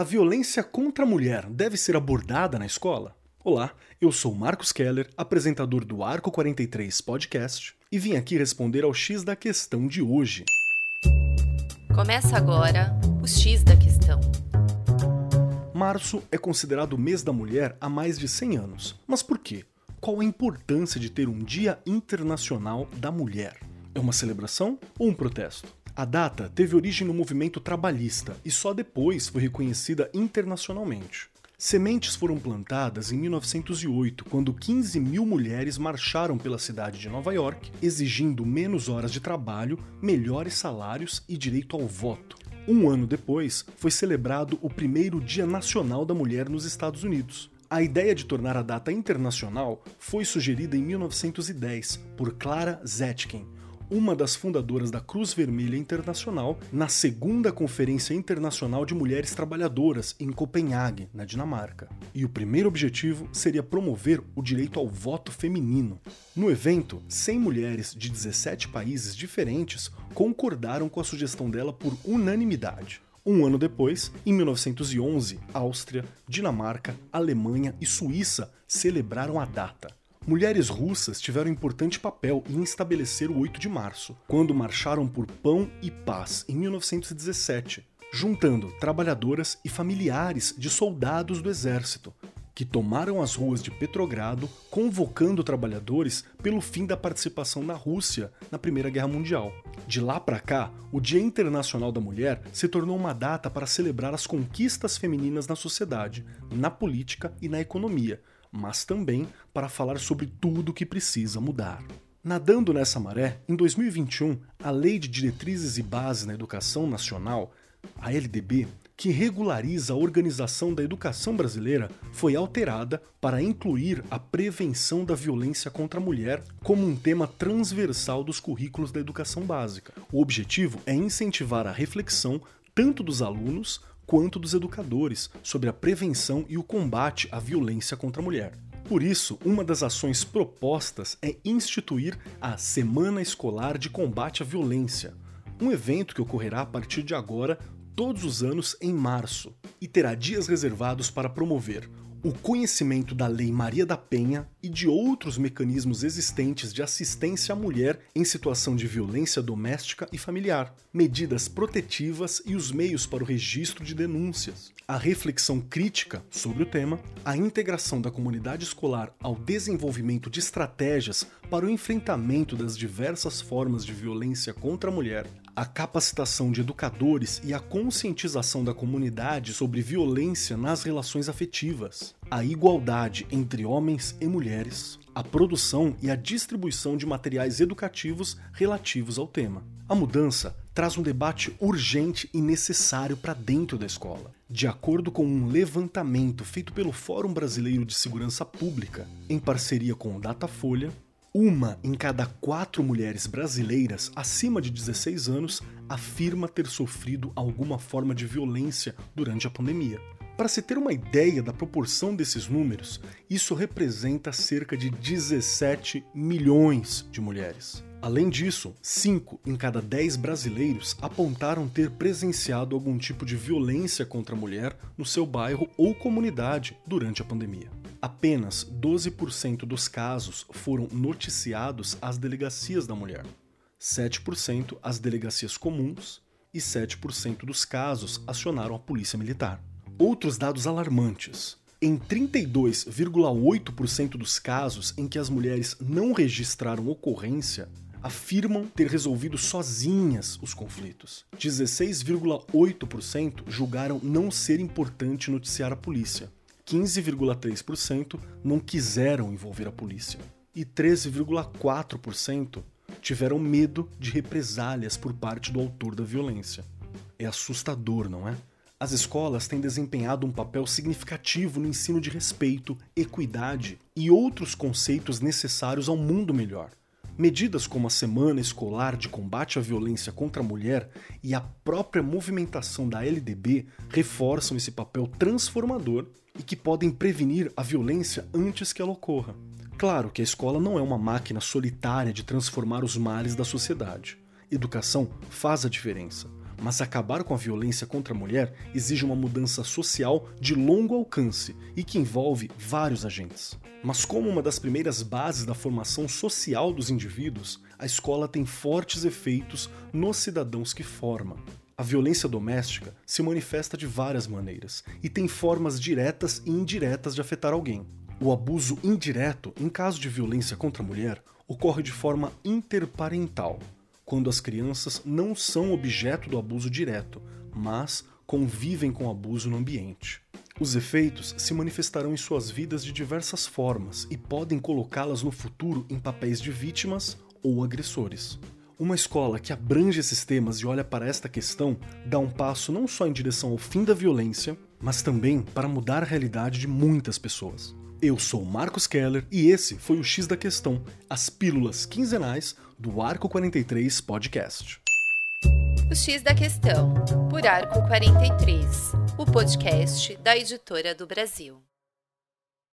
A violência contra a mulher deve ser abordada na escola? Olá, eu sou Marcos Keller, apresentador do Arco 43 Podcast, e vim aqui responder ao X da questão de hoje. Começa agora o X da questão. Março é considerado o mês da mulher há mais de 100 anos. Mas por quê? Qual a importância de ter um Dia Internacional da Mulher? É uma celebração ou um protesto? A data teve origem no movimento trabalhista e só depois foi reconhecida internacionalmente. Sementes foram plantadas em 1908, quando 15 mil mulheres marcharam pela cidade de Nova York, exigindo menos horas de trabalho, melhores salários e direito ao voto. Um ano depois, foi celebrado o primeiro Dia Nacional da Mulher nos Estados Unidos. A ideia de tornar a data internacional foi sugerida em 1910 por Clara Zetkin, uma das fundadoras da Cruz Vermelha Internacional, na segunda Conferência Internacional de Mulheres Trabalhadoras, em Copenhague, na Dinamarca. E o primeiro objetivo seria promover o direito ao voto feminino. No evento, 100 mulheres de 17 países diferentes concordaram com a sugestão dela por unanimidade. Um ano depois, em 1911, Áustria, Dinamarca, Alemanha e Suíça celebraram a data. Mulheres russas tiveram importante papel em estabelecer o 8 de março, quando marcharam por pão e paz em 1917, juntando trabalhadoras e familiares de soldados do exército, que tomaram as ruas de Petrogrado, convocando trabalhadores pelo fim da participação da Rússia na Primeira Guerra Mundial. De lá para cá, o Dia Internacional da Mulher se tornou uma data para celebrar as conquistas femininas na sociedade, na política e na economia, mas também para falar sobre tudo o que precisa mudar. Nadando nessa maré, em 2021, a Lei de Diretrizes e Bases na Educação Nacional, a LDB, que regulariza a organização da educação brasileira, foi alterada para incluir a prevenção da violência contra a mulher como um tema transversal dos currículos da educação básica. O objetivo é incentivar a reflexão tanto dos alunos quanto dos educadores sobre a prevenção e o combate à violência contra a mulher. Por isso, uma das ações propostas é instituir a Semana Escolar de Combate à Violência, um evento que ocorrerá a partir de agora, todos os anos em março, e terá dias reservados para promover o conhecimento da Lei Maria da Penha e de outros mecanismos existentes de assistência à mulher em situação de violência doméstica e familiar, medidas protetivas e os meios para o registro de denúncias, a reflexão crítica sobre o tema, a integração da comunidade escolar ao desenvolvimento de estratégias para o enfrentamento das diversas formas de violência contra a mulher, a capacitação de educadores e a conscientização da comunidade sobre violência nas relações afetivas, a igualdade entre homens e mulheres, a produção e a distribuição de materiais educativos relativos ao tema. A mudança traz um debate urgente e necessário para dentro da escola. De acordo com um levantamento feito pelo Fórum Brasileiro de Segurança Pública, em parceria com o Datafolha, uma em cada quatro mulheres brasileiras acima de 16 anos afirma ter sofrido alguma forma de violência durante a pandemia. Para se ter uma ideia da proporção desses números, isso representa cerca de 17 milhões de mulheres. Além disso, 5 em cada 10 brasileiros apontaram ter presenciado algum tipo de violência contra a mulher no seu bairro ou comunidade durante a pandemia apenas 12% dos casos foram noticiados às delegacias da mulher, 7% às delegacias comuns e 7% dos casos acionaram a polícia militar. Outros dados alarmantes. Em 32,8% dos casos em que as mulheres não registraram ocorrência, afirmam ter resolvido sozinhas os conflitos. 16,8% julgaram não ser importante noticiar a polícia. 15,3% não quiseram envolver a polícia e 13,4% tiveram medo de represálias por parte do autor da violência. É assustador, não é? As escolas têm desempenhado um papel significativo no ensino de respeito, equidade e outros conceitos necessários ao mundo melhor. Medidas como a Semana Escolar de Combate à Violência contra a Mulher e a própria movimentação da LDB reforçam esse papel transformador e que podem prevenir a violência antes que ela ocorra. Claro que a escola não é uma máquina solitária de transformar os males da sociedade. Educação faz a diferença, Mas acabar com a violência contra a mulher exige uma mudança social de longo alcance e que envolve vários agentes. Mas, como uma das primeiras bases da formação social dos indivíduos, a escola tem fortes efeitos nos cidadãos que forma. A violência doméstica se manifesta de várias maneiras e tem formas diretas e indiretas de afetar alguém. O abuso indireto, em caso de violência contra a mulher, ocorre de forma interparental, quando as crianças não são objeto do abuso direto, mas convivem com abuso no ambiente. Os efeitos se manifestarão em suas vidas de diversas formas e podem colocá-las no futuro em papéis de vítimas ou agressores. Uma escola que abrange esses temas e olha para esta questão dá um passo não só em direção ao fim da violência, mas também para mudar a realidade de muitas pessoas. Eu sou Marcos Keller e esse foi o X da Questão, as pílulas quinzenais do Arco 43 Podcast. O X da Questão, por Arco 43, o podcast da editora do Brasil.